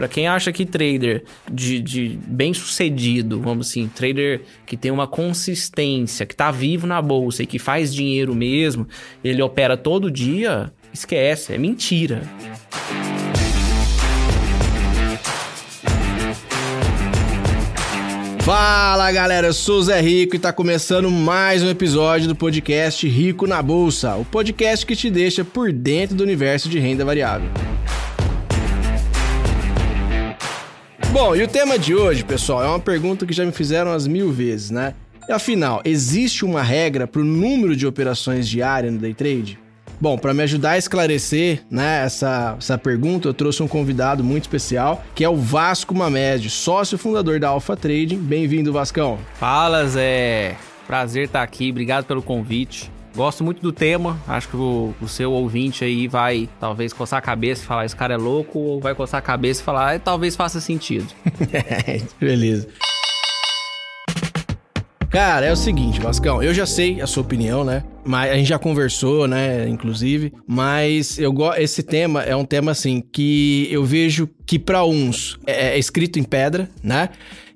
Para quem acha que trader de, de bem sucedido, vamos assim, trader que tem uma consistência, que tá vivo na bolsa e que faz dinheiro mesmo, ele opera todo dia, esquece, é mentira. Fala galera, eu sou o Zé Rico e tá começando mais um episódio do podcast Rico na Bolsa, o podcast que te deixa por dentro do universo de renda variável. Bom, e o tema de hoje, pessoal, é uma pergunta que já me fizeram as mil vezes, né? Afinal, existe uma regra para o número de operações diárias no day trade? Bom, para me ajudar a esclarecer né, essa, essa pergunta, eu trouxe um convidado muito especial, que é o Vasco Mamed, sócio fundador da Alpha Trading. Bem-vindo, Vascão. Fala, Zé. Prazer estar aqui, obrigado pelo convite. Gosto muito do tema, acho que o, o, seu ouvinte aí vai talvez coçar a cabeça e falar esse cara é louco, ou vai coçar a cabeça e falar, ah, talvez faça sentido. Beleza. Cara, é o seguinte, Vascão, eu já sei a sua opinião, né? Mas a gente já conversou, né, inclusive, mas eu esse tema é um tema assim que eu vejo que para uns é, é escrito em pedra, né?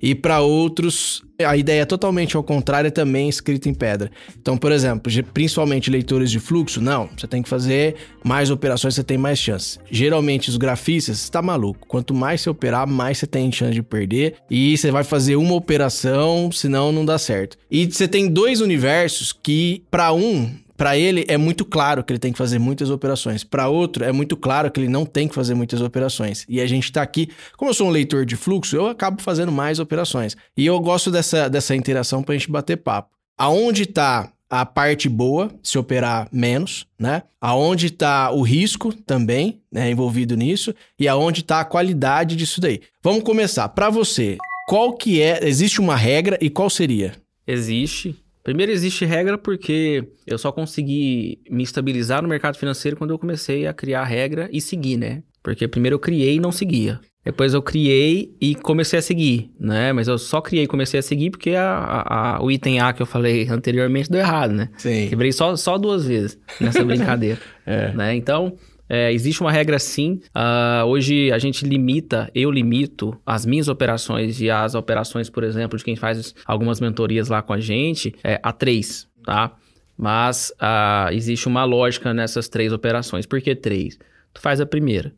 E para outros a ideia é totalmente ao contrário, é também escrita em pedra. Então, por exemplo, principalmente leitores de fluxo, não, você tem que fazer mais operações, você tem mais chance. Geralmente, os grafistas, você tá maluco. Quanto mais você operar, mais você tem chance de perder. E você vai fazer uma operação, senão não dá certo. E você tem dois universos que, para um, para ele é muito claro que ele tem que fazer muitas operações. Para outro é muito claro que ele não tem que fazer muitas operações. E a gente está aqui, como eu sou um leitor de fluxo, eu acabo fazendo mais operações. E eu gosto dessa, dessa interação para a gente bater papo. Aonde está a parte boa, se operar menos, né? Aonde está o risco também, né, envolvido nisso, e aonde está a qualidade disso daí. Vamos começar. Para você, qual que é? Existe uma regra e qual seria? Existe. Primeiro, existe regra porque eu só consegui me estabilizar no mercado financeiro quando eu comecei a criar regra e seguir, né? Porque primeiro eu criei e não seguia. Depois eu criei e comecei a seguir, né? Mas eu só criei e comecei a seguir porque a, a, a, o item A que eu falei anteriormente deu errado, né? Sim. Quebrei só, só duas vezes nessa brincadeira. é. né? Então, é, existe uma regra sim. Uh, hoje a gente limita, eu limito as minhas operações e as operações, por exemplo, de quem faz algumas mentorias lá com a gente, é, a três, tá? Mas uh, existe uma lógica nessas três operações. Por que três? Tu faz a primeira.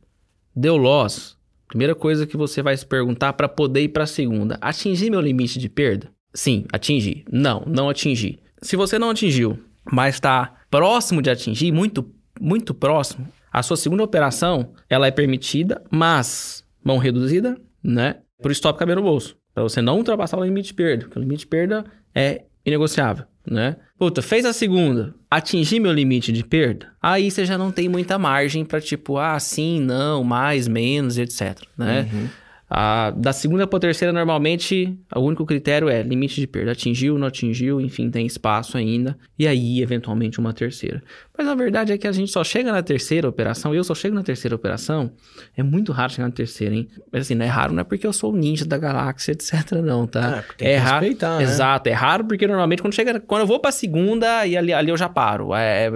Deu loss. Primeira coisa que você vai se perguntar para poder ir para a segunda. Atingi meu limite de perda? Sim, atingi. Não, não atingi. Se você não atingiu, mas está próximo de atingir, muito, muito próximo, a sua segunda operação, ela é permitida, mas mão reduzida, né? Por stop caber no bolso. Para você não ultrapassar o limite de perda. Porque o limite de perda é inegociável, né? Puta, fez a segunda, atingir meu limite de perda, aí você já não tem muita margem para tipo, ah, sim, não, mais, menos, etc, né? Uhum. A, da segunda para terceira, normalmente, o único critério é limite de perda. Atingiu, não atingiu, enfim, tem espaço ainda. E aí, eventualmente, uma terceira. Mas a verdade é que a gente só chega na terceira operação, eu só chego na terceira operação. É muito raro chegar na terceira, hein? Mas assim, não é raro, não é porque eu sou o ninja da galáxia, etc, não, tá? É, é raro. Né? Exato, é raro porque normalmente quando chega, quando eu vou pra segunda, e ali, ali eu já paro. É,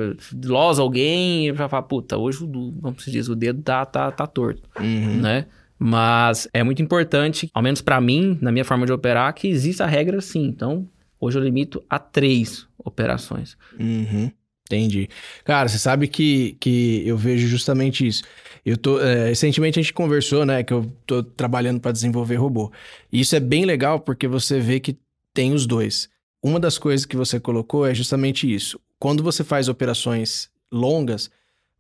loss alguém, eu já falo, puta, hoje, o, vamos dizer, o dedo tá, tá, tá torto, uhum. né? Mas é muito importante, ao menos para mim, na minha forma de operar, que exista a regra sim. Então, hoje eu limito a três operações. Uhum. Entendi. Cara, você sabe que, que eu vejo justamente isso. Eu tô. É, recentemente a gente conversou, né? Que eu tô trabalhando para desenvolver robô. E isso é bem legal porque você vê que tem os dois. Uma das coisas que você colocou é justamente isso. Quando você faz operações longas,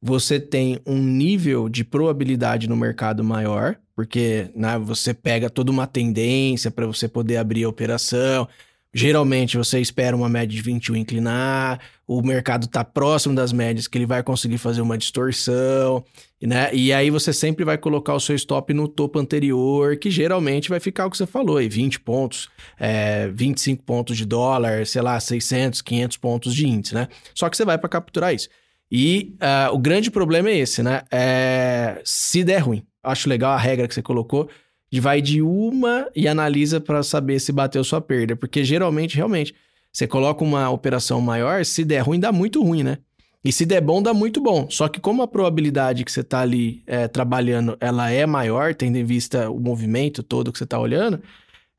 você tem um nível de probabilidade no mercado maior, porque né, você pega toda uma tendência para você poder abrir a operação. Geralmente você espera uma média de 21 inclinar, o mercado está próximo das médias que ele vai conseguir fazer uma distorção, né? E aí você sempre vai colocar o seu stop no topo anterior, que geralmente vai ficar o que você falou, aí 20 pontos, é, 25 pontos de dólar, sei lá, 600, 500 pontos de índice, né? Só que você vai para capturar isso. E uh, o grande problema é esse, né? É, se der ruim, acho legal a regra que você colocou, de vai de uma e analisa para saber se bateu sua perda. Porque geralmente, realmente, você coloca uma operação maior, se der ruim, dá muito ruim, né? E se der bom, dá muito bom. Só que como a probabilidade que você tá ali é, trabalhando, ela é maior, tendo em vista o movimento todo que você tá olhando,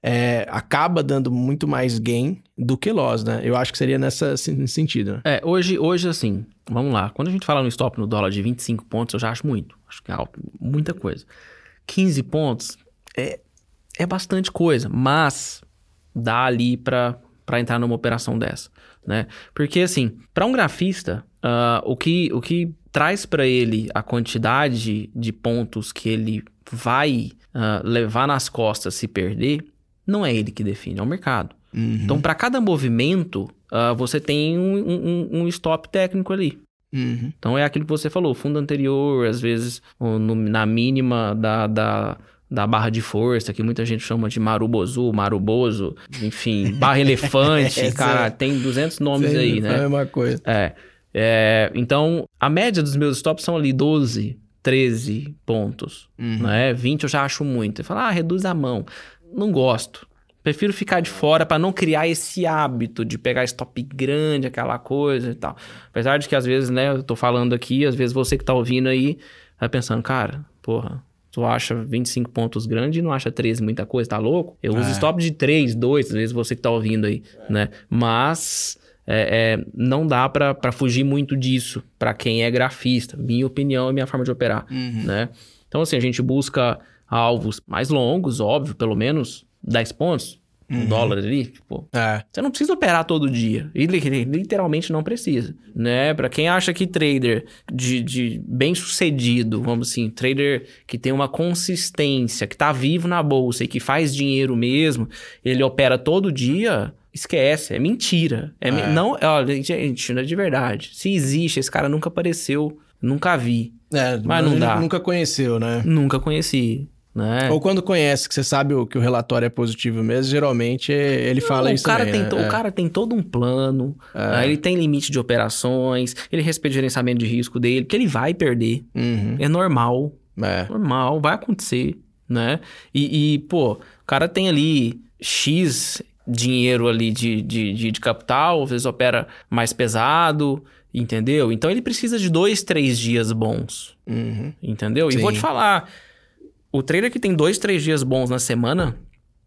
é, acaba dando muito mais gain do que loss, né? Eu acho que seria nessa, nesse sentido. Né? É, hoje, hoje, assim, vamos lá. Quando a gente fala no stop no dólar de 25 pontos, eu já acho muito. Acho que é alto, muita coisa. 15 pontos é, é bastante coisa, mas dá ali para entrar numa operação dessa, né? Porque, assim, para um grafista, uh, o, que, o que traz para ele a quantidade de pontos que ele vai uh, levar nas costas se perder, não é ele que define, é o mercado. Uhum. Então, para cada movimento, uh, você tem um, um, um, stop técnico ali. Uhum. Então, é aquilo que você falou, fundo anterior, às vezes no, na mínima da, da, da barra de força, que muita gente chama de marubozu, maruboso, enfim, barra elefante, cara, tem 200 nomes aí, né? É a mesma coisa. É. é. Então, a média dos meus stops são ali 12, 13 pontos, uhum. né? 20 eu já acho muito. Você fala, ah, reduz a mão. Não gosto. Prefiro ficar de fora para não criar esse hábito de pegar stop grande, aquela coisa e tal. Apesar de que às vezes, né, eu tô falando aqui, às vezes você que tá ouvindo aí, vai pensando, cara, porra, tu acha 25 pontos grande e não acha 13 muita coisa, tá louco? Eu uso é. stop de 3, 2, às vezes você que tá ouvindo aí, né? Mas é, é, não dá para fugir muito disso para quem é grafista. Minha opinião e minha forma de operar, uhum. né? Então, assim, a gente busca alvos mais longos, óbvio, pelo menos 10 pontos, um uhum. dólar ali, tipo, é. você não precisa operar todo dia. E literalmente não precisa, né? Para quem acha que trader de, de bem sucedido, vamos assim, trader que tem uma consistência, que tá vivo na bolsa e que faz dinheiro mesmo, ele opera todo dia, esquece, é mentira. É, é. Não, olha, gente, não é de verdade. Se existe, esse cara nunca apareceu, nunca vi. É, mas não dá. Nunca conheceu, né? Nunca conheci. Né? Ou quando conhece, que você sabe que o relatório é positivo mesmo, geralmente ele fala Não, isso o cara também, tem né? O cara tem todo um plano, é. né? ele tem limite de operações, ele respeita o gerenciamento de risco dele, que ele vai perder. Uhum. É normal. É. Normal, vai acontecer, né? E, e, pô, o cara tem ali X dinheiro ali de, de, de, de capital, às vezes opera mais pesado, entendeu? Então ele precisa de dois, três dias bons, uhum. entendeu? Sim. E vou te falar o trader que tem dois, três dias bons na semana,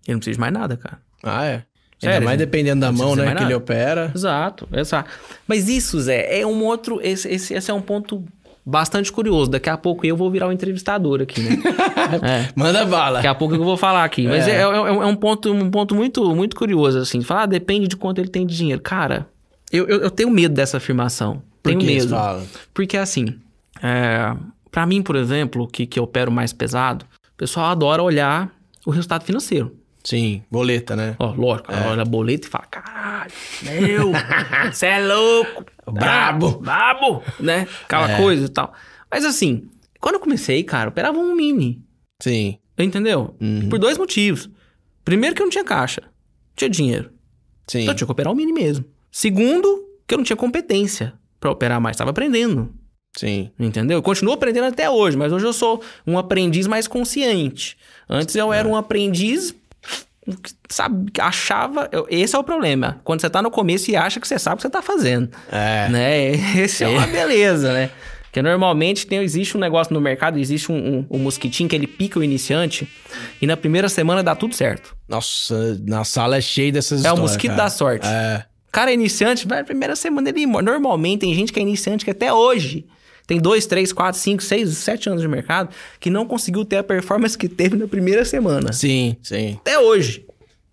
ele não precisa de mais nada, cara. Ah, é? Sério, Ainda mais dependendo da mão, né, que nada. ele opera. Exato, exato. Mas isso, Zé, é um outro... Esse, esse, esse é um ponto bastante curioso. Daqui a pouco eu vou virar o um entrevistador aqui, né? é. Manda bala. Daqui a pouco eu vou falar aqui. Mas é, é, é, é um, ponto, um ponto muito, muito curioso, assim. Falar, ah, depende de quanto ele tem de dinheiro. Cara, eu, eu, eu tenho medo dessa afirmação. Por tenho que medo. Fala? Porque, assim, é, para mim, por exemplo, que, que eu opero mais pesado, o pessoal adora olhar o resultado financeiro. Sim, boleta, né? Ó, lógico, é. olha a boleta e fala, caralho, meu, você é louco. Brabo. Brabo, né? Aquela é. coisa e tal. Mas assim, quando eu comecei, cara, eu operava um mini. Sim. Entendeu? Uhum. Por dois motivos. Primeiro que eu não tinha caixa. Não tinha dinheiro. Sim. Então eu tinha que operar um mini mesmo. Segundo, que eu não tinha competência para operar mais. Tava aprendendo. Sim. Entendeu? Eu continuo aprendendo até hoje, mas hoje eu sou um aprendiz mais consciente. Antes eu era é. um aprendiz sabe, achava. Esse é o problema. Quando você tá no começo e acha que você sabe o que você tá fazendo. É. Né? Esse é, é uma beleza, né? Porque normalmente tem, existe um negócio no mercado, existe um, um, um, mosquitinho que ele pica o iniciante e na primeira semana dá tudo certo. Nossa, na sala é cheio dessas É o mosquito cara. da sorte. É. Cara é iniciante, vai na primeira semana ele morre. Normalmente tem gente que é iniciante que até hoje tem dois, três, quatro, cinco, seis, sete anos de mercado que não conseguiu ter a performance que teve na primeira semana. Sim, sim. Até hoje.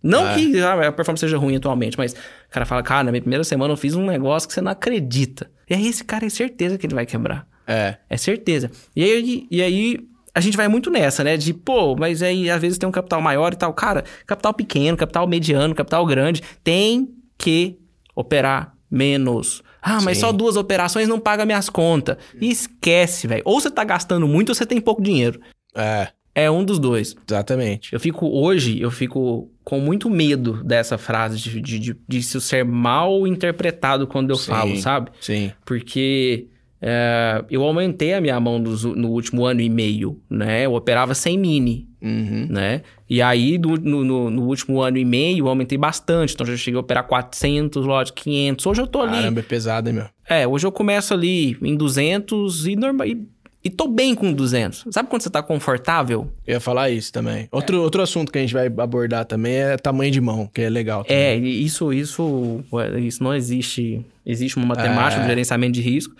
Não é. que a performance seja ruim atualmente, mas o cara fala, cara, na minha primeira semana eu fiz um negócio que você não acredita. E aí esse cara é certeza que ele vai quebrar. É. É certeza. E aí, e aí a gente vai muito nessa, né? De, pô, mas aí às vezes tem um capital maior e tal. Cara, capital pequeno, capital mediano, capital grande, tem que operar menos. Ah, mas Sim. só duas operações não paga minhas contas. E esquece, velho. Ou você tá gastando muito ou você tem pouco dinheiro. É. É um dos dois. Exatamente. Eu fico, hoje, eu fico com muito medo dessa frase de, de, de, de isso ser mal interpretado quando eu Sim. falo, sabe? Sim. Porque é, eu aumentei a minha mão no, no, último ano e meio, né? Eu operava sem mini, uhum. né? E aí, no, no, no, último ano e meio, eu aumentei bastante. Então, já cheguei a operar 400 lotes, 500. Hoje eu tô ali... Caramba, é pesado, hein, meu? É, hoje eu começo ali em 200 e, normal, e, e tô bem com 200. Sabe quando você tá confortável? Eu ia falar isso também. Outro, é. outro assunto que a gente vai abordar também é tamanho de mão, que é legal. Também. É, isso, isso, isso não existe. Existe uma matemática é. de gerenciamento de risco,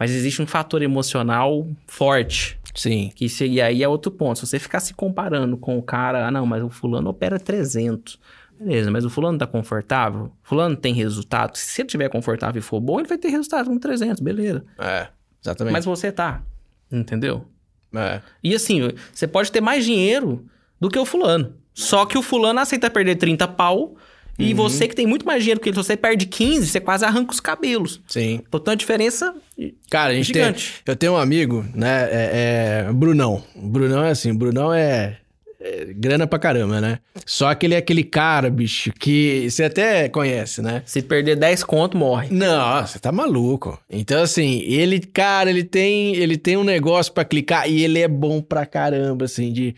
mas existe um fator emocional forte. Sim. Que se, e aí é outro ponto. Se você ficar se comparando com o cara, ah, não, mas o fulano opera 300. Beleza, mas o fulano tá confortável? Fulano tem resultado? Se ele tiver confortável e for bom, ele vai ter resultado com 300, beleza. É, exatamente. Mas você tá, entendeu? É. E assim, você pode ter mais dinheiro do que o fulano. Só que o fulano aceita perder 30 pau e uhum. você que tem muito mais dinheiro que ele, se você perde 15, você quase arranca os cabelos. Sim. Portanto, a diferença Cara, a gente gigante. Tem, eu tenho um amigo, né, é, é Brunão. Brunão é assim, Brunão é é, grana pra caramba, né? Só que ele é aquele cara, bicho, que você até conhece, né? Se perder 10 conto, morre. Não, você tá maluco. Então, assim, ele, cara, ele tem, ele tem um negócio para clicar e ele é bom pra caramba, assim, de.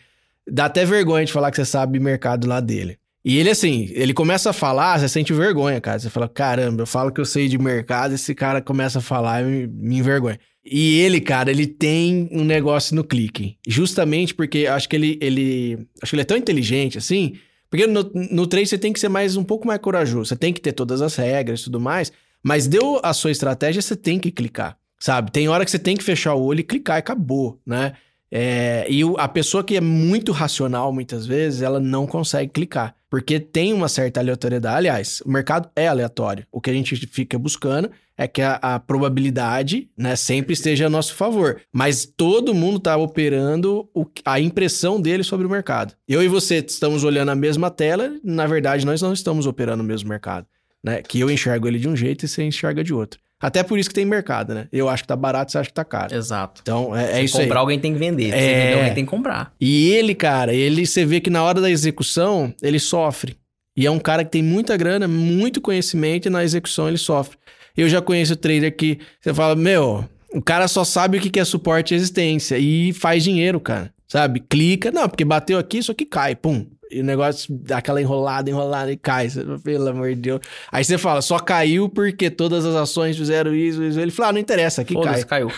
Dá até vergonha de falar que você sabe mercado lá dele. E ele, assim, ele começa a falar, você sente vergonha, cara. Você fala, caramba, eu falo que eu sei de mercado, esse cara começa a falar e me, envergonha. E ele, cara, ele tem um negócio no clique. Justamente porque acho que ele, ele. Acho que ele é tão inteligente assim. Porque no, no trade você tem que ser mais um pouco mais corajoso. Você tem que ter todas as regras e tudo mais. Mas deu a sua estratégia, você tem que clicar. Sabe? Tem hora que você tem que fechar o olho e clicar e acabou, né? É, e a pessoa que é muito racional, muitas vezes, ela não consegue clicar. Porque tem uma certa aleatoriedade. Aliás, o mercado é aleatório. O que a gente fica buscando é que a, a probabilidade né, sempre esteja a nosso favor. Mas todo mundo está operando o, a impressão dele sobre o mercado. Eu e você estamos olhando a mesma tela, na verdade, nós não estamos operando o mesmo mercado. Né? Que eu enxergo ele de um jeito e você enxerga de outro. Até por isso que tem mercado, né? Eu acho que tá barato, você acha que tá caro. Exato. Então, é, é isso comprar, aí. alguém tem que vender. Se é... vender, alguém tem que comprar. E ele, cara, ele, você vê que na hora da execução, ele sofre. E é um cara que tem muita grana, muito conhecimento, e na execução ele sofre. Eu já conheço trader que você fala, meu, o cara só sabe o que é suporte e existência e faz dinheiro, cara. Sabe? Clica, não, porque bateu aqui, isso aqui cai, pum e o negócio dá aquela enrolada, enrolada e cai. Pelo amor de Deus. Aí você fala, só caiu porque todas as ações fizeram isso. isso. Ele fala, ah, não interessa, aqui cai. caiu.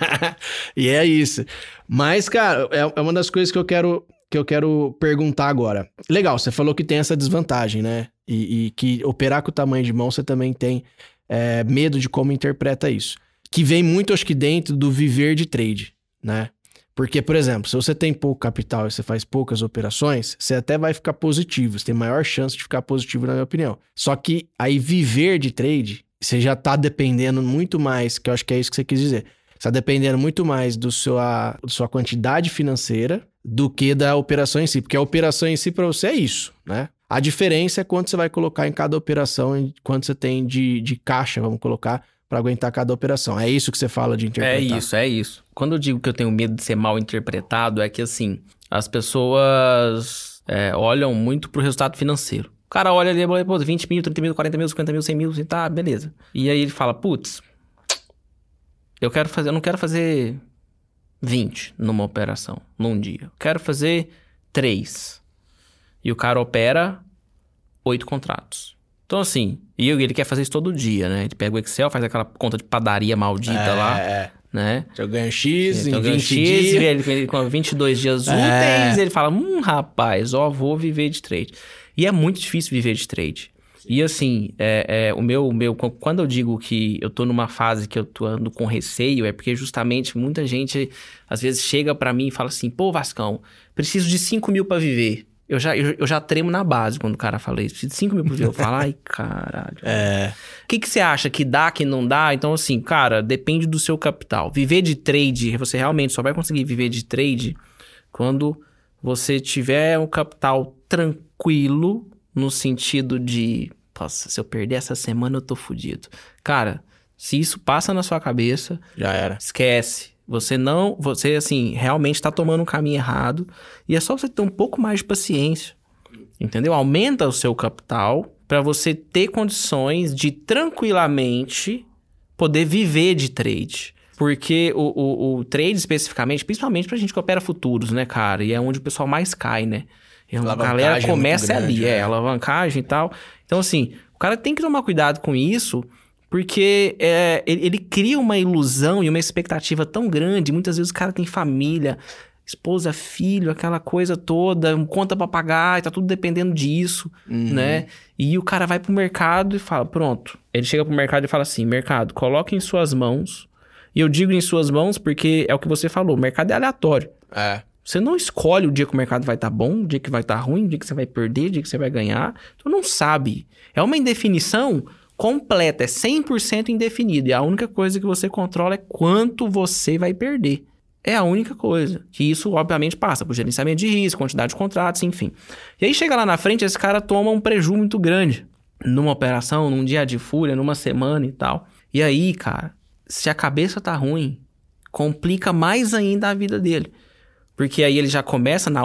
e é isso. Mas, cara, é, é uma das coisas que eu quero que eu quero perguntar agora. Legal, você falou que tem essa desvantagem, né? E, e que operar com o tamanho de mão você também tem é, medo de como interpreta isso. Que vem muito, acho que, dentro do viver de trade, né? Porque, por exemplo, se você tem pouco capital e você faz poucas operações, você até vai ficar positivo, você tem maior chance de ficar positivo, na minha opinião. Só que aí viver de trade, você já tá dependendo muito mais, que eu acho que é isso que você quis dizer. Você tá dependendo muito mais do sua, da sua quantidade financeira do que da operação em si. Porque a operação em si para você é isso, né? A diferença é quanto você vai colocar em cada operação, quanto você tem de, de caixa, vamos colocar, para aguentar cada operação. É isso que você fala de interpretar. É isso, é isso. Quando eu digo que eu tenho medo de ser mal interpretado, é que assim, as pessoas é, olham muito pro resultado financeiro. O cara olha ali, pô, 20 mil, 30 mil, 40 mil, 50 mil, 100 mil, assim, tá, beleza. E aí ele fala, putz, eu quero fazer, eu não quero fazer 20 numa operação, num dia. Eu quero fazer 3. E o cara opera 8 contratos. Então, assim, e ele quer fazer isso todo dia, né? Ele pega o Excel, faz aquela conta de padaria maldita é, lá, é. né? Eu ganho X então, em 20 X, dias. Ele, ele, com 22 dias é. úteis, ele fala, hum, rapaz, ó, vou viver de trade. E é muito difícil viver de trade. E assim, é, é, o meu, meu, quando eu digo que eu tô numa fase que eu tô ando com receio, é porque justamente muita gente às vezes chega para mim e fala assim, pô, Vascão, preciso de 5 mil para viver. Eu já, eu, eu, já tremo na base quando o cara fala isso. Preciso de 5 mil por dia. Eu falo, ai, caralho. É. O que, que você acha que dá, que não dá? Então, assim, cara, depende do seu capital. Viver de trade, você realmente só vai conseguir viver de trade quando você tiver um capital tranquilo, no sentido de, nossa, se eu perder essa semana eu tô fudido. Cara, se isso passa na sua cabeça, já era. Esquece. Você não, você assim, realmente está tomando um caminho errado e é só você ter um pouco mais de paciência. Entendeu? Aumenta o seu capital para você ter condições de tranquilamente poder viver de trade. Porque o, o, o trade especificamente, principalmente pra gente que opera futuros, né, cara? E é onde o pessoal mais cai, né? E a galera é começa é ali, é, é, alavancagem e tal. Então, assim, o cara tem que tomar cuidado com isso, Porque é, ele, ele, cria uma ilusão e uma expectativa tão grande. Muitas vezes o cara tem família, esposa, filho, aquela coisa toda, conta pra pagar, e tá tudo dependendo disso, uhum. né? E o cara vai pro mercado e fala: pronto. Ele chega pro mercado e fala assim: mercado, coloque em suas mãos. E eu digo em suas mãos porque é o que você falou: o mercado é aleatório. É. Você não escolhe o dia que o mercado vai estar tá bom, o dia que vai estar tá ruim, o dia que você vai perder, o dia que você vai ganhar. Tu não sabe. É uma indefinição completa, é 100% indefinido. E a única coisa que você controla é quanto você vai perder. É a única coisa. Que isso, obviamente, passa por gerenciamento de risco, quantidade de contratos, enfim. E aí chega lá na frente, esse cara toma um prejuízo muito grande. Numa operação, num dia de fúria, numa semana e tal. E aí, cara, se a cabeça tá ruim, complica mais ainda a vida dele. Porque aí ele já começa na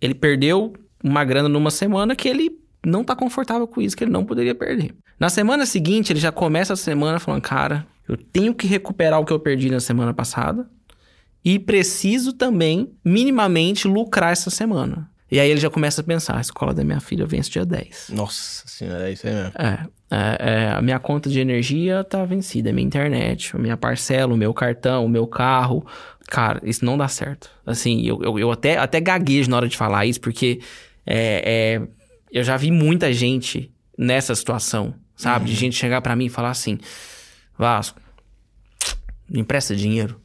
ele perdeu uma grana numa semana que ele não tá confortável com isso, que ele não poderia perder. Na semana seguinte, ele já começa a semana falando: "Cara, eu tenho que recuperar o que eu perdi na semana passada e preciso também minimamente lucrar essa semana". E aí ele já começa a pensar: a escola da minha filha vence dia 10. Nossa senhora, é isso aí mesmo. É, é, é, a minha conta de energia tá vencida, a minha internet, a minha parcela, o meu cartão, o meu carro. Cara, isso não dá certo. Assim, eu, eu, eu até, até gaguejo na hora de falar isso, porque é, é eu já vi muita gente nessa situação, sabe? Uhum. De gente chegar para mim e falar assim: Vasco, me empresta dinheiro.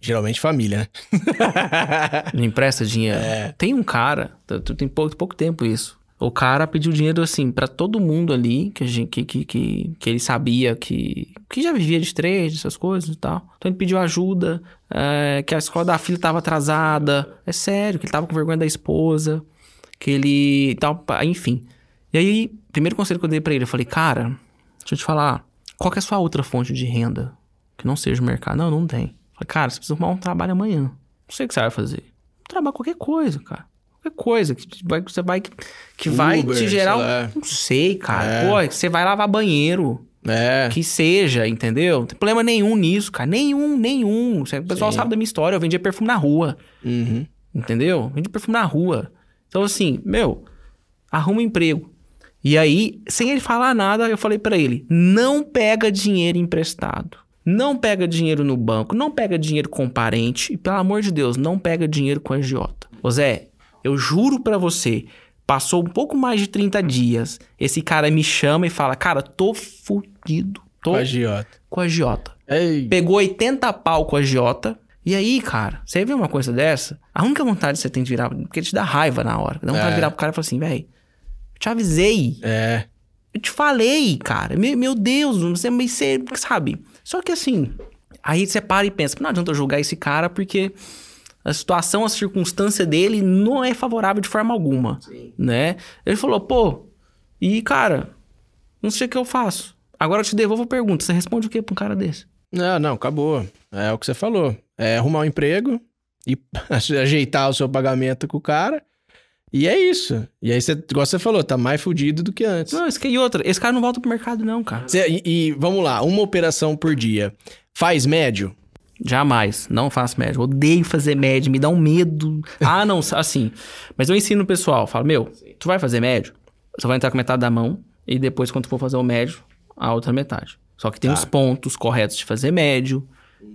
Geralmente família, né? me empresta dinheiro. É. Tem um cara, tem pouco, pouco tempo isso. O cara pediu dinheiro, assim, para todo mundo ali, que, a gente, que, que, que, que, ele sabia que, que já vivia de trade, essas coisas e tal. Então ele pediu ajuda, é, que a escola da filha tava atrasada. É sério, que ele tava com vergonha da esposa, que ele tal, enfim. E aí, primeiro conselho que eu dei pra ele, eu falei, cara, deixa eu te falar, qual que é a sua outra fonte de renda? Que não seja o mercado. Não, não tem. Eu falei, cara, você precisa arrumar um trabalho amanhã. Não sei o que você vai fazer. Trabalhar qualquer coisa, cara qualquer coisa que vai, você vai que vai Uber, te gerar, um, não sei, cara. É. Pô, você vai lavar banheiro. É. Que seja, entendeu? Não tem problema nenhum nisso, cara. Nenhum, nenhum. O pessoal Sim. sabe da minha história. Eu vendia perfume na rua. Uhum. Entendeu? Vendia perfume na rua. Então, assim, meu, arruma um emprego. E aí, sem ele falar nada, eu falei para ele: não pega dinheiro emprestado. Não pega dinheiro no banco. Não pega dinheiro com parente. E, pelo amor de Deus, não pega dinheiro com agiota. Ô Zé, eu juro para você, passou um pouco mais de 30 dias, esse cara me chama e fala: Cara, tô fudido. Tô com a agiota. Com a agiota. Ei. Pegou 80 pau com a agiota. E aí, cara, você vê uma coisa dessa, a única vontade que você tem de virar, porque te dá raiva na hora. Dá vontade é. de virar pro cara e falar assim, velho, eu te avisei. É. Eu te falei, cara. Meu, meu Deus, você, você sabe? Só que assim, aí você para e pensa, não adianta eu julgar esse cara porque a situação, a circunstância dele não é favorável de forma alguma, Sim. né? Ele falou, pô, e cara, não sei o que eu faço. Agora eu te devolvo a pergunta, você responde o que pra um cara desse? Não, não, acabou. É o que você falou. É arrumar um emprego e ajeitar o seu pagamento com o cara. E é isso. E aí, você, igual você falou, tá mais fudido do que antes. Não, esse que e outra. Esse cara não volta pro mercado, não, cara. Cê, e, e, vamos lá, uma operação por dia. Faz médio? Jamais, não faço médio. Odeio fazer médio, me dá um medo. Ah, não, assim. Mas eu ensino o pessoal, falo, meu, tu vai fazer médio, você vai entrar com metade da mão e depois, quando tu for fazer o médio, a outra metade. Só que tem tá. os pontos corretos de fazer médio,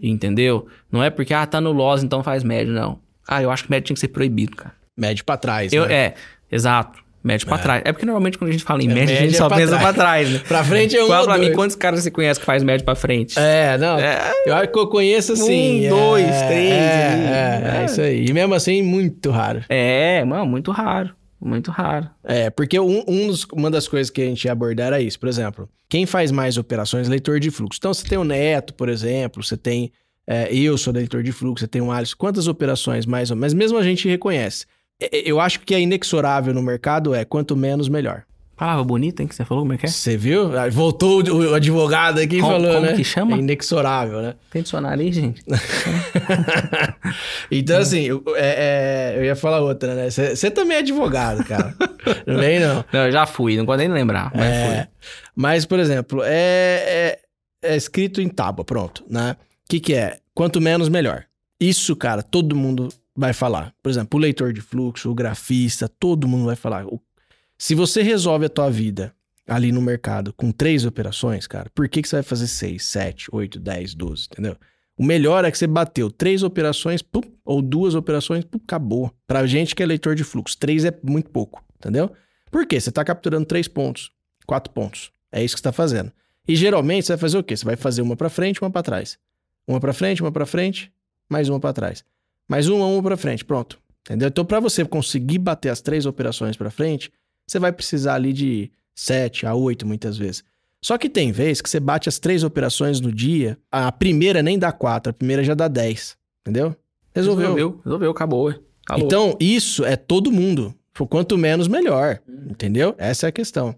entendeu? Não é porque, ah, tá no loss, então faz médio, não. Ah, eu acho que médio tinha que ser proibido, cara. Médio pra trás, eu, né? É, exato. Médio é. pra trás. É porque normalmente quando a gente fala em é, médio, a gente só é pensa trás. pra trás, né? pra frente é um. Fala pra mim, quantos caras você conhece que faz médio pra frente? É, não. É. Eu acho que eu conheço assim. Um, dois, é, três. É, é, é, isso aí. E mesmo assim, muito raro. É, mano, muito raro. Muito raro. É, porque um, um dos, uma das coisas que a gente ia abordar era isso. Por exemplo, quem faz mais operações leitor de fluxo. Então, você tem o Neto, por exemplo, você tem. eu sou leitor de fluxo, você tem o Alisson. Quantas operações mais ou menos? Mas mesmo a gente reconhece. É, é, eu acho que é inexorável no mercado é quanto menos, melhor. Palavra bonita, hein, que você falou, como é que é? Você viu? Voltou o advogado aqui e falou, como né? que chama? É inexorável, né? Tem dicionário aí, gente? então, assim, é, é, eu ia falar outra, né? Você também é advogado, cara. não vem, não. Não, eu já fui, não gosto nem de lembrar, mas é, fui. Mas, por exemplo, é, é, escrito em tábua, pronto, né? O que que é? Quanto menos, melhor. Isso, cara, todo mundo vai falar. Por exemplo, o leitor de fluxo, o grafista, todo mundo vai falar. Se você resolve a tua vida ali no mercado com três operações, cara, por que, que você vai fazer seis, sete, oito, dez, doze, entendeu? O melhor é que você bateu três operações, pum, ou duas operações, pum, acabou. Pra gente que é leitor de fluxo, três é muito pouco, entendeu? Por quê? Você tá capturando três pontos, quatro pontos. É isso que você tá fazendo. E geralmente você vai fazer o quê? Você vai fazer uma para frente, uma para trás. Uma para frente, uma para frente, mais uma para trás. Mais uma, uma para frente, pronto. Entendeu? Então, para você conseguir bater as três operações para frente, você vai precisar ali de 7 a 8 muitas vezes. Só que tem vez que você bate as três operações no dia, a primeira nem dá 4, a primeira já dá 10. Entendeu? Resolveu. Resolveu, resolveu acabou. acabou. Então, isso é todo mundo. Quanto menos, melhor. Entendeu? Essa é a questão.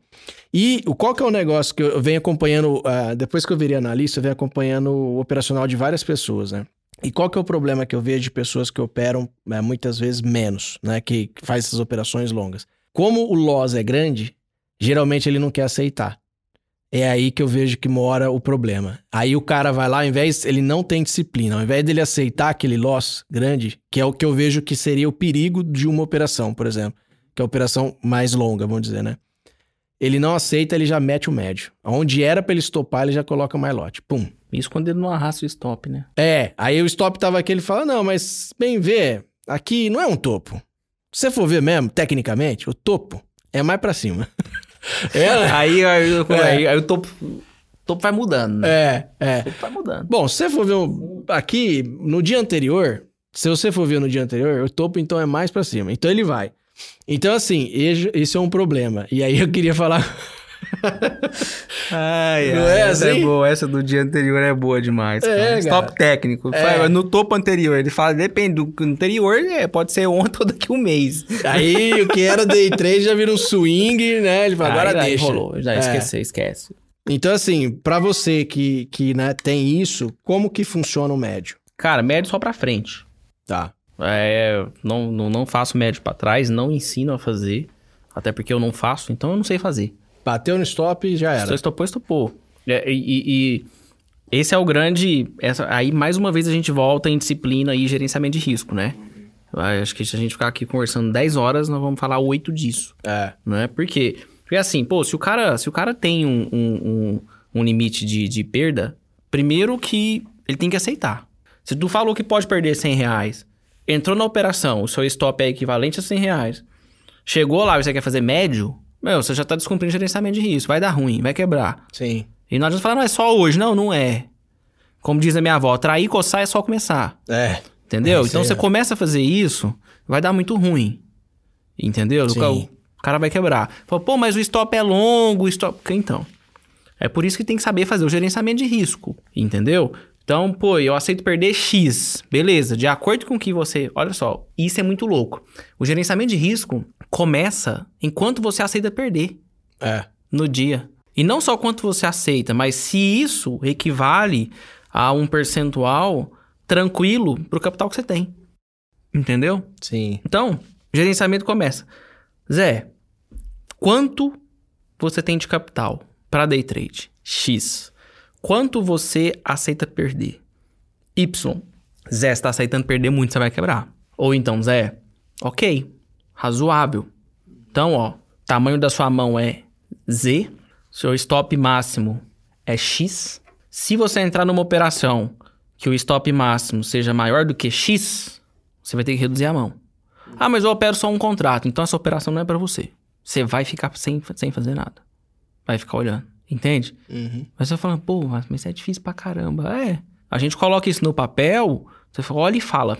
E o qual que é o negócio que eu venho acompanhando, uh, depois que eu virei analista, eu venho acompanhando o operacional de várias pessoas, né? E qual que é o problema que eu vejo de pessoas que operam uh, muitas vezes menos, né? Que, que faz essas operações longas. Como o loss é grande, geralmente ele não quer aceitar. É aí que eu vejo que mora o problema. Aí o cara vai lá, ao invés, ele não tem disciplina, ao invés dele aceitar aquele loss grande, que é o que eu vejo que seria o perigo de uma operação, por exemplo, que é a operação mais longa, vamos dizer, né? Ele não aceita, ele já mete o médio. Onde era para ele estopar, ele já coloca mais lote. Pum. Isso quando ele não arrasta o stop, né? É, aí o stop tava aqui, ele fala: "Não, mas bem ver, aqui não é um topo. Se você for ver mesmo, tecnicamente, o topo é mais para cima." É, né? aí, aí, é. aí, aí o topo, topo vai mudando, né? É, é. O topo vai mudando. Bom, se você for ver aqui, no dia anterior, se você for ver no dia anterior, o topo então é mais para cima. Então ele vai. Então, assim, esse é um problema. E aí eu queria falar. ai, Não ai, é essa é assim? é boa, essa do dia anterior é boa demais. É, Stop técnico. É. No topo anterior, ele fala, depende do anterior, é, pode ser ontem ou daqui um mês. Aí o que era day 3 já vira um swing, né? Ele fala, agora aí, deixa. Rolou, já é. esquece, esquece. Então, assim, para você que, que né, tem isso, como que funciona o médio? Cara, médio só pra frente. Tá. É, não, não, não faço médio para trás, não ensino a fazer. Até porque eu não faço, então eu não sei fazer. Bateu no stop e já era. Se estopou, estopou. É, e, e, esse é o grande. Essa, aí, mais uma vez, a gente volta em disciplina e gerenciamento de risco, né? Acho que se a gente ficar aqui conversando 10 horas, nós vamos falar 8 disso. É. Né? Por quê? Porque assim, pô, se o cara, se o cara tem um, um, um, um limite de, de perda, primeiro que ele tem que aceitar. Se tu falou que pode perder 100 reais, entrou na operação, o seu stop é equivalente a 100 reais, chegou lá e você quer fazer médio, meu, você já tá descumprindo gerenciamento de risco, vai dar ruim, vai quebrar. Sim. E não adianta falar, não, é só hoje. Não, não é. Como diz a minha avó, trair, coçar é só começar. É. Entendeu? É, então você é. começa a fazer isso, vai dar muito ruim. Entendeu? Sim. O cara vai quebrar. Fala, pô, mas o stop é longo, o stop. Então. É por isso que tem que saber fazer o gerenciamento de risco. Entendeu? Então, pô, eu aceito perder X. Beleza, de acordo com o que você. Olha só, isso é muito louco. O gerenciamento de risco começa enquanto você aceita perder. É. No dia. E não só quanto você aceita, mas se isso equivale a um percentual tranquilo pro capital que você tem. Entendeu? Sim. Então, gerenciamento começa. Zé, quanto você tem de capital para day trade? X. Quanto você aceita perder? Y. Zé, está aceitando perder muito, você vai quebrar. Ou então, Zé, ok, razoável. Então, ó, tamanho da sua mão é Z, seu stop máximo é X. Se você entrar numa operação que o stop máximo seja maior do que X, você vai ter que reduzir a mão. Ah, mas eu opero só um contrato, então essa operação não é para você. Você vai ficar sem, sem fazer nada. Vai ficar olhando. Entende? Uhum. Mas você fala, pô, mas isso é difícil pra caramba. É. A gente coloca isso no papel, você olha e fala: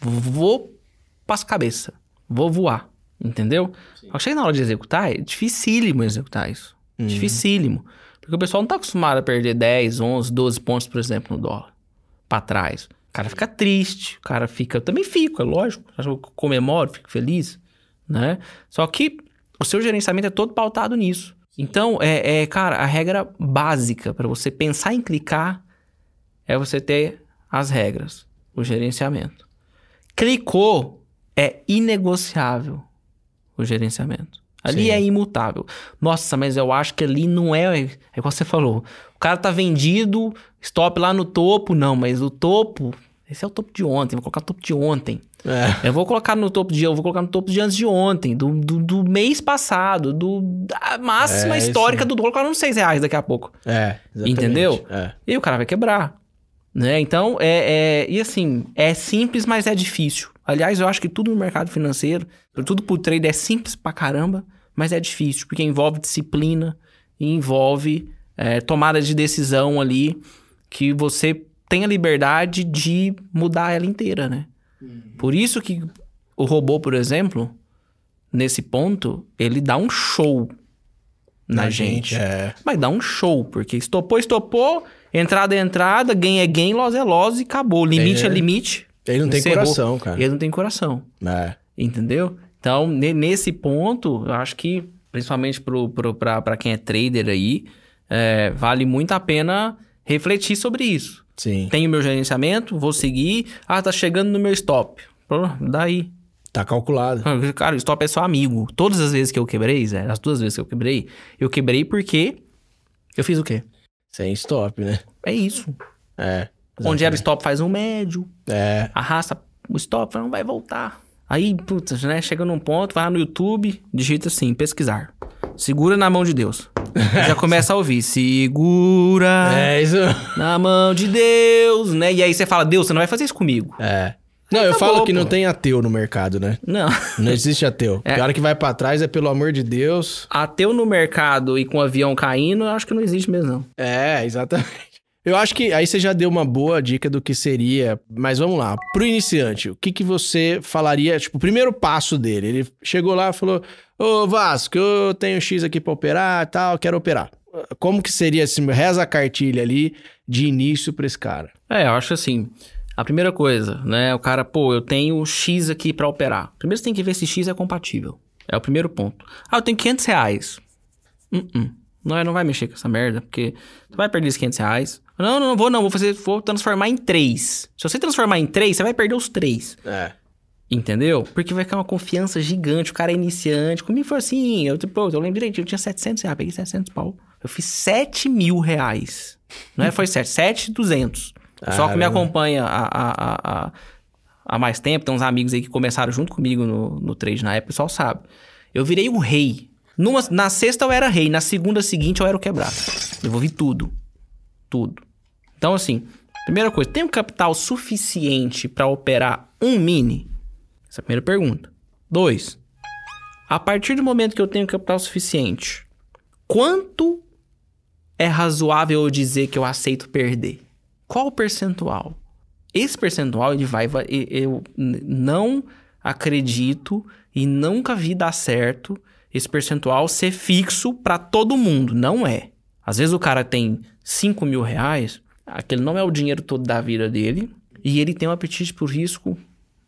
vou para as cabeça, vou voar. Entendeu? Chega na hora de executar, é dificílimo executar isso. Uhum. Dificílimo. Porque o pessoal não tá acostumado a perder 10, 11, 12 pontos, por exemplo, no dólar. Pra trás. O cara fica triste, o cara fica. Eu também fico, é lógico. Eu comemoro, fico feliz, né? Só que o seu gerenciamento é todo pautado nisso. Então, é, é cara, a regra básica para você pensar em clicar é você ter as regras, o gerenciamento. Clicou, é inegociável o gerenciamento. Ali Sim. é imutável. Nossa, mas eu acho que ali não é. É igual você falou. O cara tá vendido, stop lá no topo. Não, mas o topo. Esse é o topo de ontem. Vou colocar o topo de ontem. É. Eu vou colocar no topo de eu vou colocar no topo de antes de ontem, do, do, do mês passado, do, da máxima é, histórica do. Vou colocar uns 6 reais daqui a pouco. É, exatamente. Entendeu? É. E o cara vai quebrar. Né? Então, é, é. E assim, é simples, mas é difícil. Aliás, eu acho que tudo no mercado financeiro, tudo pro trade é simples pra caramba, mas é difícil, porque envolve disciplina e envolve é, tomada de decisão ali que você tem a liberdade de mudar ela inteira, né? Uhum. Por isso que o robô, por exemplo, nesse ponto, ele dá um show na, na gente. gente. É. Mas dá um show, porque estopou, estopou, entrada é entrada, gain é gain, loss é loss e acabou. Limite é, é limite. Ele não encerrou. tem coração, cara. Ele não tem coração. É. Entendeu? Então, nesse ponto, eu acho que, principalmente para quem é trader aí, é, vale muito a pena refletir sobre isso. Sim. Tenho meu gerenciamento, vou seguir. Ah, tá chegando no meu stop. Pô, daí. Tá calculado. Cara, o stop é só amigo. Todas as vezes que eu quebrei, Zé, as duas vezes que eu quebrei, eu quebrei porque eu fiz o quê? Sem stop, né? É isso. É. Exatamente. Onde era o stop, faz um médio. É. Arrasta o stop, não vai voltar. Aí, putz, né? Chega num ponto, vai lá no YouTube, digita assim, pesquisar. Segura na mão de Deus. Já começa a ouvir. Segura. É isso. Na mão de Deus, né? E aí você fala, Deus, você não vai fazer isso comigo. É. Não, eu falo que não tem ateu no mercado, né? Não. Não existe ateu. É. A hora que vai para trás é pelo amor de Deus. Ateu no mercado e com o avião caindo, eu acho que não existe mesmo, não. É, exatamente. Eu acho que aí você já deu uma boa dica do que seria, mas vamos lá. Pro iniciante, o que, que você falaria, tipo, o primeiro passo dele? Ele chegou lá e falou: Ô Vasco, eu tenho X aqui pra operar e tal, quero operar. Como que seria assim, reza a cartilha ali de início pra esse cara? É, eu acho assim. A primeira coisa, né? O cara, pô, eu tenho X aqui para operar. Primeiro você tem que ver se X é compatível. É o primeiro ponto. Ah, eu tenho 500 reais. Uh -uh. Não, não vai mexer com essa merda, porque tu vai perder esses 500 reais. Não, não, não vou não, vou fazer, vou transformar em três. Se você transformar em três, você vai perder os três. É. Entendeu? Porque vai ficar uma confiança gigante, o cara é iniciante. Comigo foi assim, eu, tipo, eu lembro direitinho, eu tinha 700 reais, peguei 700 pau. Eu fiz 7 mil reais. Não é, foi 7, 7, 200. Ah, Só que me acompanha há, há, há, há, mais tempo, tem uns amigos aí que começaram junto comigo no, no trade na época, o pessoal sabe. Eu virei o rei. Numa, na sexta eu era rei, na segunda seguinte eu era o quebrado. Devolvi tudo tudo. Então, assim, primeira coisa, um capital suficiente para operar um mini? Essa é a primeira pergunta. Dois, a partir do momento que eu tenho capital suficiente, quanto é razoável eu dizer que eu aceito perder? Qual o percentual? Esse percentual ele vai, eu não acredito e nunca vi dar certo esse percentual ser fixo para todo mundo. Não é. Às vezes o cara tem 5 mil reais, aquele não é o dinheiro todo da vida dele, e ele tem um apetite por risco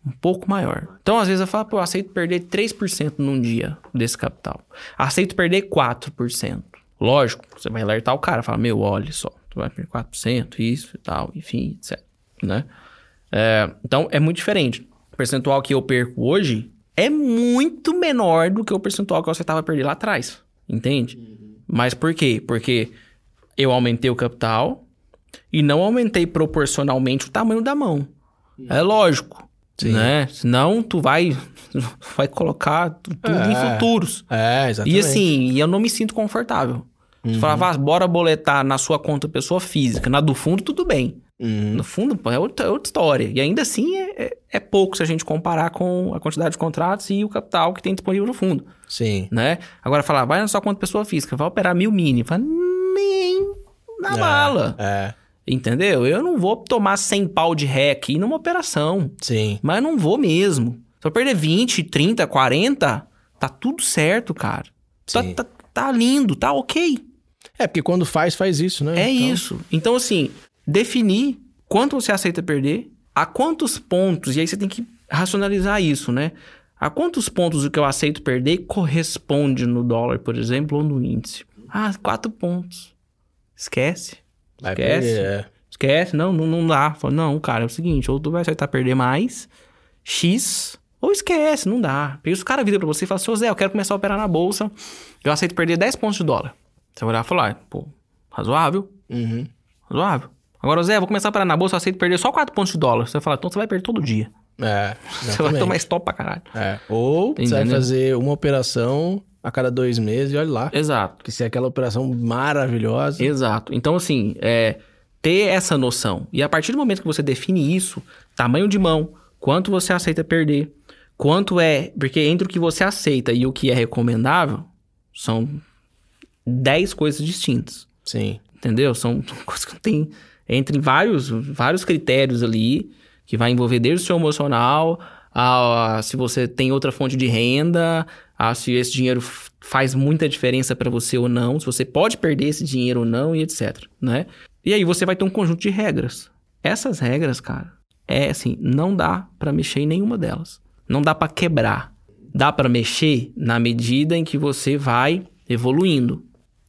um pouco maior. Então, às vezes eu falo, pô, eu aceito perder 3% num dia desse capital. Aceito perder 4%. Lógico, você vai alertar o cara, fala, meu, olha só, tu vai perder 4%, isso e tal, enfim, etc. Né? É, então, é muito diferente. O percentual que eu perco hoje é muito menor do que o percentual que eu aceitava perder lá atrás. Entende? Uhum. Mas por quê? Porque eu aumentei o capital e não aumentei proporcionalmente o tamanho da mão. É lógico, Sim. né? Senão tu vai vai colocar tudo é, em futuros. É, exatamente. E assim, eu não me sinto confortável. Uhum. Tu falava, ah, bora boletar na sua conta pessoa física. Na do fundo, tudo bem. Uhum. No fundo, é outra, é outra história. E ainda assim, é, é, é, pouco se a gente comparar com a quantidade de contratos e o capital que tem disponível no fundo. Sim. Né? Agora, falar, vai na sua conta pessoa física, vai operar mil mini. Fala, nem na é, bala. É. Entendeu? Eu não vou tomar 100 pau de ré aqui numa operação. Sim. Mas não vou mesmo. Se eu perder 20, 30, 40, tá tudo certo, cara. Tá, tá, tá, lindo, tá ok. É, porque quando faz, faz isso, né? É então... isso. Então, assim, definir quanto você aceita perder, a quantos pontos, e aí você tem que racionalizar isso, né? A quantos pontos o que eu aceito perder corresponde no dólar, por exemplo, ou no índice? Ah, quatro pontos. Esquece. Vai Esquece. Perder, é. Esquece. Não, não, não dá. Fala, não, cara, é o seguinte, ou tu vai aceitar perder mais, X, ou esquece, não dá. Porque se o cara vira pra você e fala, seu Zé, eu quero começar a operar na bolsa, eu aceito perder 10 pontos de dólar. Você vai olhar e falar, pô, razoável. Uhum. Razoável. Agora, Zé, vou começar a operar na bolsa, eu aceito perder só 4 pontos de dólar. Você vai falar, então você vai perder todo dia. É, Você vai tomar stop pra caralho. É. Ou você vai fazer uma operação a cada dois meses e olha lá. Exato. Que se é aquela operação maravilhosa. Exato. Então, assim, é, ter essa noção. E a partir do momento que você define isso, tamanho de mão, quanto você aceita perder, quanto é. Porque entre o que você aceita e o que é recomendável, são 10 coisas distintas. Sim. Entendeu? São coisas que tem entre vários, vários critérios ali, que vai envolver desde o seu emocional, a, a se você tem outra fonte de renda, a se esse dinheiro faz muita diferença para você ou não, se você pode perder esse dinheiro ou não e etc, né? E aí você vai ter um conjunto de regras. Essas regras, cara, é assim, não dá para mexer em nenhuma delas. Não dá para quebrar. Dá para mexer na medida em que você vai evoluindo.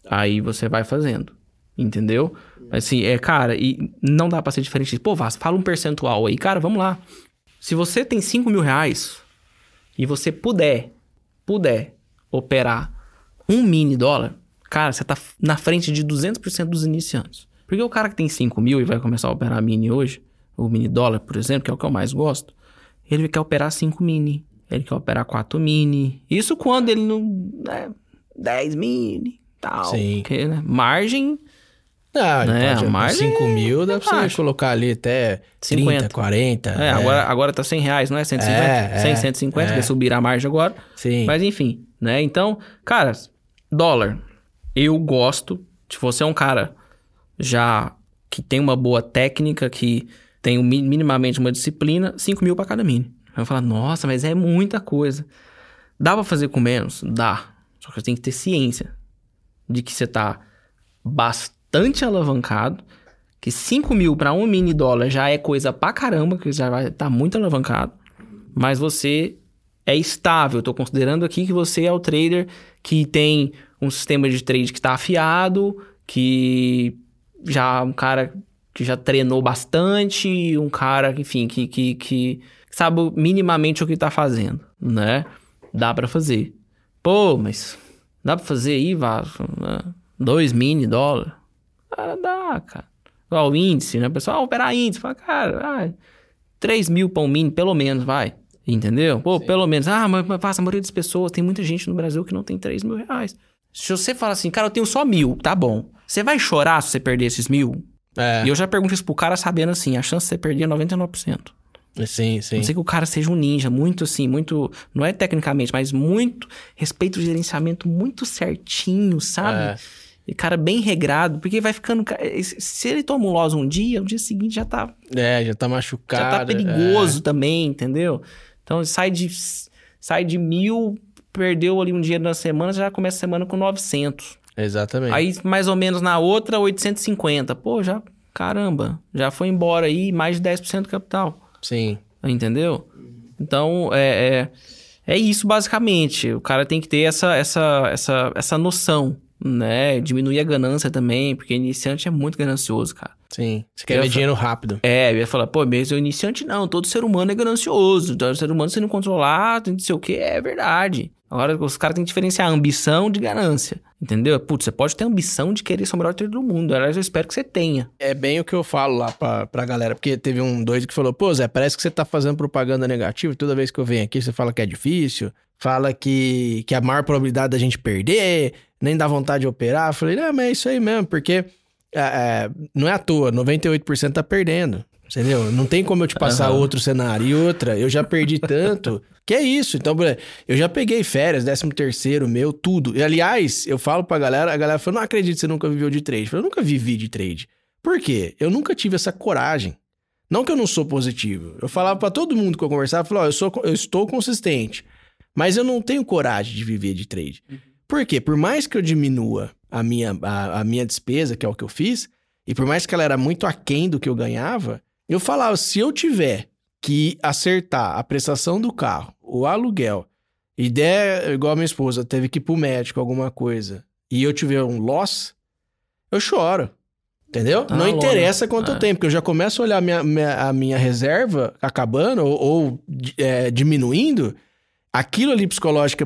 Aí você vai fazendo. Entendeu? Assim, é, cara, e não dá pra ser diferente. Pô, Vaz, fala um percentual aí. Cara, vamos lá. Se você tem 5 mil reais e você puder, puder operar um mini dólar, cara, você tá na frente de 200% dos iniciantes. Porque o cara que tem 5 mil e vai começar a operar mini hoje, o mini dólar, por exemplo, que é o que eu mais gosto, ele quer operar 5 mini, ele quer operar 4 mini. Isso quando ele não. Né, 10 mini, tal. Sim. Porque, né, margem ah, né? Pode, a margem 5 mil dá pra você colocar ali até 50. 30, 40. É, é, Agora, agora tá 100 reais, não é? 150? É, 100, é, 150, é. vai subir a margem agora. Sim. Mas enfim, né? Então, cara, dólar. Eu gosto. Se você é um cara já que tem uma boa técnica, que tem minimamente uma disciplina, 5 mil pra cada mini. Vai falar, nossa, mas é muita coisa. Dá pra fazer com menos? Dá. Só que você tem que ter ciência de que você tá bastante bastante alavancado, que 5 mil para um mini dólar já é coisa pra caramba, que já vai estar tá muito alavancado, mas você é estável. Estou considerando aqui que você é o trader que tem um sistema de trade que está afiado, que já um cara que já treinou bastante, um cara, enfim, que, que, que sabe minimamente o que está fazendo, né? Dá para fazer. Pô, mas dá para fazer aí, Vasco, né? dois mini dólar. Cara, dá, cara. Igual o índice, né? O pessoal, ah, operar índice. Fala, cara, ah, 3 mil um mini, pelo menos, vai. Entendeu? Pô, Sim. pelo menos. Ah, mas, mas a maioria das pessoas, tem muita gente no Brasil que não tem 3 mil reais. Se você fala assim, cara, eu tenho só mil, tá bom. Você vai chorar se você perder esses mil? É. E eu já pergunto isso pro cara sabendo assim, a chance de você perder é 99%. Sim, sim. Não sei que o cara seja um ninja, muito assim, muito. Não é tecnicamente, mas muito. Respeito o gerenciamento muito certinho, sabe? É. E cara bem regrado, porque vai ficando. Se ele toma um loss um dia, no dia seguinte já tá. É, já tá machucado. Já tá perigoso é. também, entendeu? Então sai de, sai de mil, perdeu ali um dia na semana, já começa a semana com 900. Exatamente. Aí mais ou menos na outra, 850. Pô, já. Caramba, já foi embora aí mais de 10% do capital. Sim. Entendeu? Então, é, é, é isso basicamente. O cara tem que ter essa, essa, essa, essa noção né? Diminuir a ganância também, porque iniciante é muito ganancioso, cara. Sim. Você quer ver dinheiro rápido. É, eu ia falar, pô, mesmo iniciante não, todo ser humano é ganancioso. Todo ser humano, se não controlar, tem não sei o que, é verdade. Agora, os caras têm que diferenciar ambição de ganância. Entendeu? Putz, você pode ter ambição de querer ser o melhor trader do mundo. Aliás, eu espero que você tenha. É bem o que eu falo lá pra, pra galera. Porque teve um doido que falou: pô, Zé, parece que você tá fazendo propaganda negativa. Toda vez que eu venho aqui, você fala que é difícil. Fala que, que a maior probabilidade da gente perder nem dá vontade de operar. Eu falei, não, mas é isso aí mesmo, porque é, é, não é à toa, 98% tá perdendo. Entendeu? Não tem como eu te passar uhum. outro cenário. E outra, eu já perdi tanto. que é isso. Então, eu já peguei férias, 13 terceiro meu, tudo. E, aliás, eu falo pra galera, a galera fala, não acredito que você nunca viveu de trade. Eu, falei, eu nunca vivi de trade. Por quê? Eu nunca tive essa coragem. Não que eu não sou positivo. Eu falava para todo mundo que eu conversava, eu falava, oh, eu, sou, eu estou consistente. Mas eu não tenho coragem de viver de trade. Uhum. Por quê? Por mais que eu diminua a minha, a, a minha despesa, que é o que eu fiz, e por mais que ela era muito aquém do que eu ganhava, eu falava, se eu tiver que acertar a prestação do carro, o aluguel, e der, igual a minha esposa, teve que ir pro médico, alguma coisa, e eu tiver um loss, eu choro. Entendeu? Ah, não interessa quanto é. tempo, porque eu já começo a olhar a minha, minha, a minha reserva acabando ou, ou é, diminuindo, aquilo ali psicológico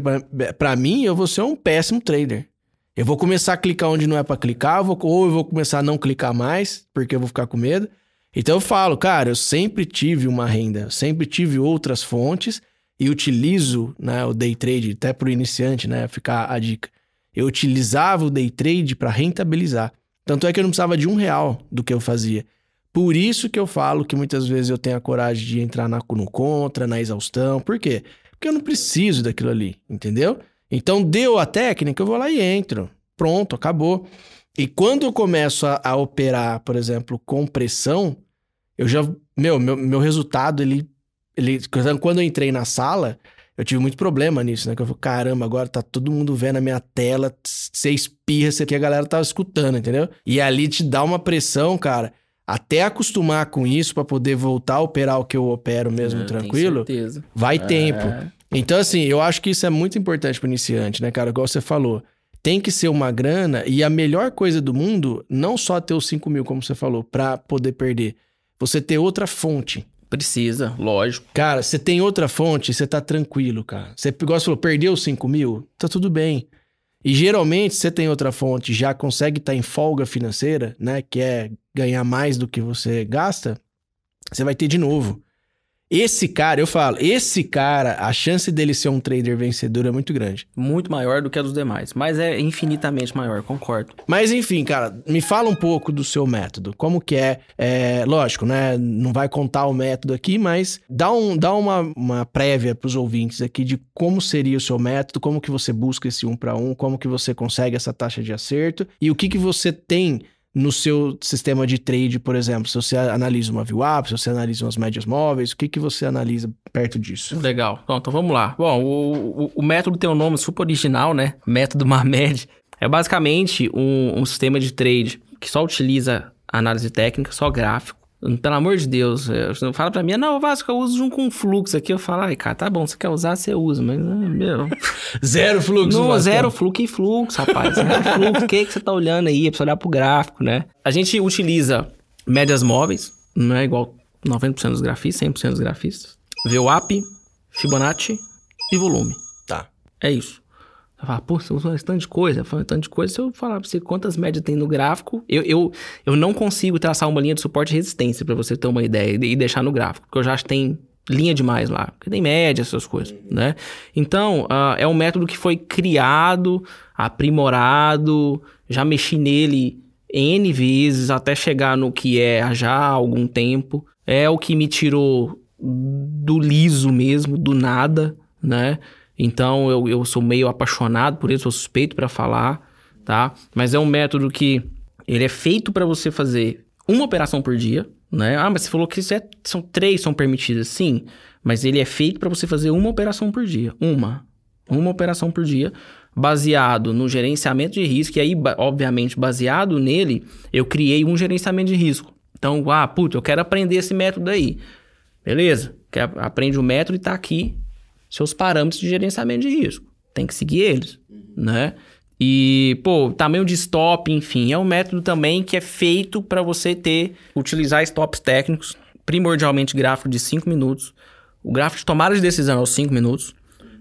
para mim, eu vou ser um péssimo trader. Eu vou começar a clicar onde não é para clicar, ou eu vou começar a não clicar mais, porque eu vou ficar com medo. Então eu falo, cara, eu sempre tive uma renda, eu sempre tive outras fontes e utilizo né, o day trade, até para o iniciante, né? Ficar a dica. Eu utilizava o day trade para rentabilizar. Tanto é que eu não precisava de um real do que eu fazia. Por isso que eu falo que muitas vezes eu tenho a coragem de entrar na, no contra, na exaustão. Por quê? Porque eu não preciso daquilo ali, entendeu? Então deu a técnica, eu vou lá e entro. Pronto, acabou. E quando eu começo a, a operar, por exemplo, com pressão, eu já. Meu, meu, meu resultado, ele, ele. Quando eu entrei na sala, eu tive muito problema nisso, né? Que eu falei, caramba, agora tá todo mundo vendo a minha tela, você espirra, você que a galera tava escutando, entendeu? E ali te dá uma pressão, cara. Até acostumar com isso para poder voltar a operar o que eu opero mesmo É, tranquilo, vai É. tempo. Então, assim, eu acho que isso é muito importante para iniciante, né, cara? Igual você falou. Tem que ser uma grana e a melhor coisa do mundo, não só ter os 5 mil, como você falou, para poder perder. Você ter outra fonte. Precisa, lógico. Cara, você tem outra fonte, você tá tranquilo, cara. Você, igual você falou, perdeu os 5 mil, tá tudo bem. E geralmente, você tem outra fonte, já consegue estar em folga financeira, né? Que é ganhar mais do que você gasta, você vai ter de novo. Esse cara, eu falo, esse cara, a chance dele ser um trader vencedor é muito grande. Muito maior do que a dos demais. Mas é infinitamente maior, concordo. Mas enfim, cara, me fala um pouco do seu método. Como que é? é lógico, né? Não vai contar o método aqui, mas dá, um, dá uma, uma prévia para os ouvintes aqui de como seria o seu método, como que você busca esse um para um, como que você consegue essa taxa de acerto e o que que você tem no seu sistema de trade, por exemplo. Se você analisa uma VWAP, se você analisa umas médias móveis, o que que você analisa perto disso? Legal. Bom, então vamos lá. Bom, o, o, o método tem um nome super original, né? Método Marmed. É basicamente um, um sistema de trade que só utiliza análise técnica, só gráfico. Pelo amor de Deus, é, você não fala pra mim, não, Vasco, eu uso junto com fluxo aqui. Eu falo, ai, cara, tá bom, você quer usar, você usa, mas, ah, meu. Zero fluxo, Não, Vascão. zero fluxo e fluxo, rapaz. Zero fluxo, o que, que você tá olhando aí? É pra você olhar pro gráfico, né? A gente utiliza médias móveis, não é igual 90% dos grafistas, 100% dos grafistas. VWAP, Fibonacci e volume. Tá. É isso. Você fala, pô, você usa tanto de coisa. Eu falo, tanto de coisa, se eu falar pra você quantas médias tem no gráfico, eu, eu, eu não consigo traçar uma linha de suporte e resistência pra você ter uma ideia e deixar no gráfico, porque eu já acho que tem linha demais lá, porque tem média, essas coisas, né? Então, ah, é um método que foi criado, aprimorado, já mexi nele N vezes até chegar no que é já há algum tempo. É o que me tirou do liso mesmo, do nada, né? Então eu, eu sou meio apaixonado por ele, sou suspeito para falar, tá? Mas é um método que ele é feito para você fazer uma operação por dia, né? Ah, mas você falou que isso é, são três são permitidas, sim. Mas ele é feito para você fazer uma operação por dia, uma, uma operação por dia, baseado no gerenciamento de risco. E aí, obviamente, baseado nele, eu criei um gerenciamento de risco. Então, ah, putz, eu quero aprender esse método aí. Beleza? Aprende o método e tá aqui seus parâmetros de gerenciamento de risco. Tem que seguir eles, né? E, pô, tamanho de stop, enfim, é um método também que é feito para você ter, utilizar stops técnicos, primordialmente gráfico de 5 minutos. O gráfico de tomada de decisão é os 5 minutos.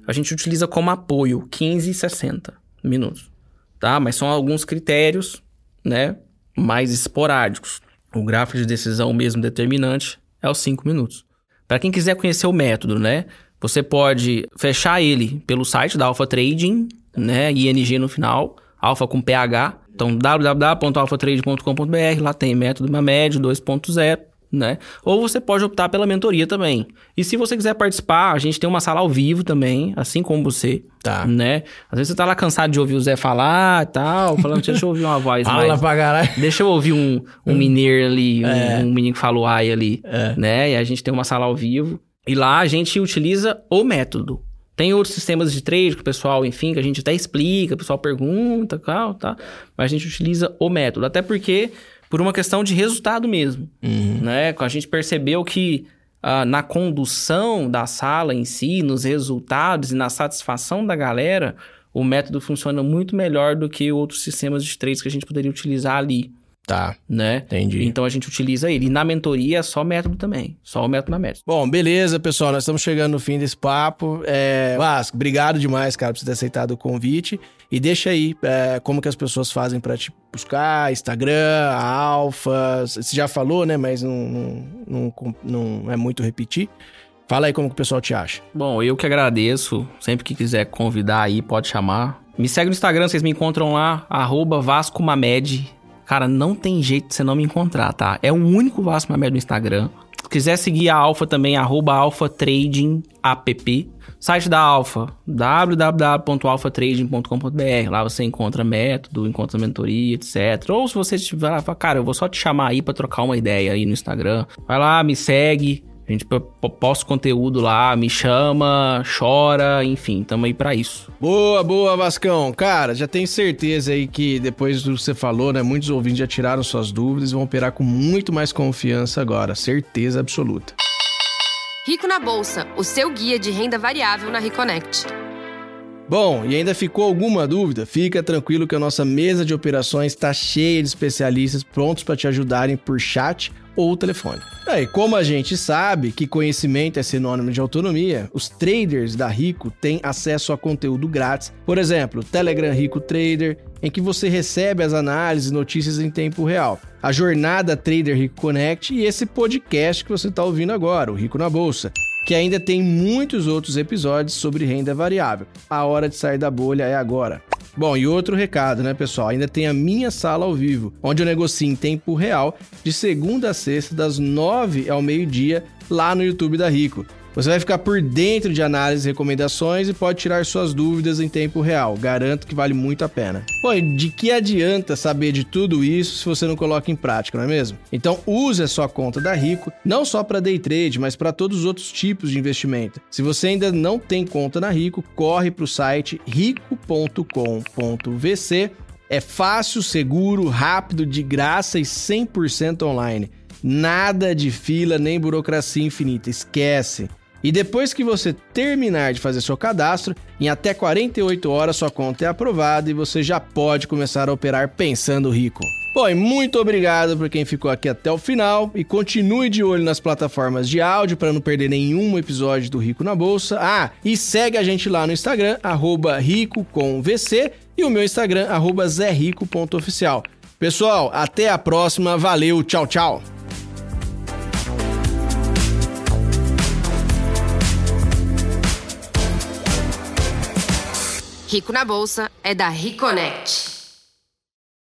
A gente utiliza como apoio 15 e 60 minutos, tá? Mas são alguns critérios, né, mais esporádicos. O gráfico de decisão mesmo determinante é os 5 minutos. Para quem quiser conhecer o método, né? Você pode fechar ele pelo site da Alpha Trading, né? ING no final, alfa com PH. Então, www.alphatrade.com.br, lá tem método Mamed 2.0, né? Ou você pode optar pela mentoria também. E se você quiser participar, a gente tem uma sala ao vivo também, assim como você, Tá. né? Às vezes você tá lá cansado de ouvir o Zé falar e tal, falando, deixa eu ouvir uma voz Fala mais... pra caralho. Deixa eu ouvir um, um mineiro ali, um, É. um menino que falou ai ali, É. né? E a gente tem uma sala ao vivo. E lá a gente utiliza o método. Tem outros sistemas de trade que o pessoal, enfim, que a gente até explica, o pessoal pergunta, tal, tá? Mas a gente utiliza o método. Até porque, por uma questão de resultado mesmo, né? A gente percebeu que ah, na condução da sala em si, nos resultados e na satisfação da galera, o método funciona muito melhor do que outros sistemas de trades que a gente poderia utilizar ali. Tá. Né? Entendi. Então a gente utiliza ele. E na mentoria é só método também. Só o método na método. Bom, beleza, pessoal. Nós estamos chegando no fim desse papo. É... Vasco, obrigado demais, cara, por você ter aceitado o convite. E deixa aí é, como que as pessoas fazem para te buscar, Instagram, Alfa. Você já falou, né? Mas não, não, não, não é muito repetir. Fala aí como que o pessoal te acha. Bom, eu que agradeço. Sempre que quiser convidar aí, pode chamar. Me segue no Instagram, vocês me encontram lá, arroba Vasco Mamed. Cara, não tem jeito de você não me encontrar, tá? É o único Vasco Mamed no Instagram. Se quiser seguir a Alfa também, arroba Alfa Trading App. Site da Alfa, www.alfatrading.com.br. Lá você encontra método, encontra mentoria, etc. Ou se você estiver lá, cara, eu vou só te chamar aí para trocar uma ideia aí no Instagram. Vai lá, me segue, a gente posta conteúdo lá, me chama, chora, enfim, tamo aí pra isso. Boa, boa, Vascão. Cara, já tenho certeza aí que depois do que você falou, né? Muitos ouvintes já tiraram suas dúvidas e vão operar com muito mais confiança agora. Certeza absoluta. Rico na Bolsa, o seu guia de renda variável na Reconnect. Bom, e ainda ficou alguma dúvida? Fica tranquilo que a nossa mesa de operações está cheia de especialistas prontos para te ajudarem por chat ou telefone. É, e como a gente sabe que conhecimento é sinônimo de autonomia, os traders da Rico têm acesso a conteúdo grátis. Por exemplo, Telegram Rico Trader, em que você recebe as análises e notícias em tempo real. A jornada Trader Rico Connect e esse podcast que você está ouvindo agora, o Rico na Bolsa que ainda tem muitos outros episódios sobre renda variável. A hora de sair da bolha é agora. Bom, e outro recado, né, pessoal? Ainda tem a minha sala ao vivo, onde eu negocio em tempo real, de segunda a sexta, das nove ao meio-dia, lá no YouTube da Rico. Você vai ficar por dentro de análises e recomendações e pode tirar suas dúvidas em tempo real. Garanto que vale muito a pena. Pô, de que adianta saber de tudo isso se você não coloca em prática, não é mesmo? Então use a sua conta da Rico, não só para day trade, mas para todos os outros tipos de investimento. Se você ainda não tem conta na Rico, corre para o site rico.com.vc. É fácil, seguro, rápido, de graça e 100% online. Nada de fila nem burocracia infinita, esquece. E depois que você terminar de fazer seu cadastro, em até 48 horas sua conta é aprovada e você já pode começar a operar pensando rico. Bom, e muito obrigado por quem ficou aqui até o final e continue de olho nas plataformas de áudio para não perder nenhum episódio do Rico na Bolsa. Ah, e segue a gente lá no Instagram, @rico_com_vc e o meu Instagram, @zerico.oficial. Pessoal, até a próxima, valeu, tchau, tchau! Rico na Bolsa é da Reconnect.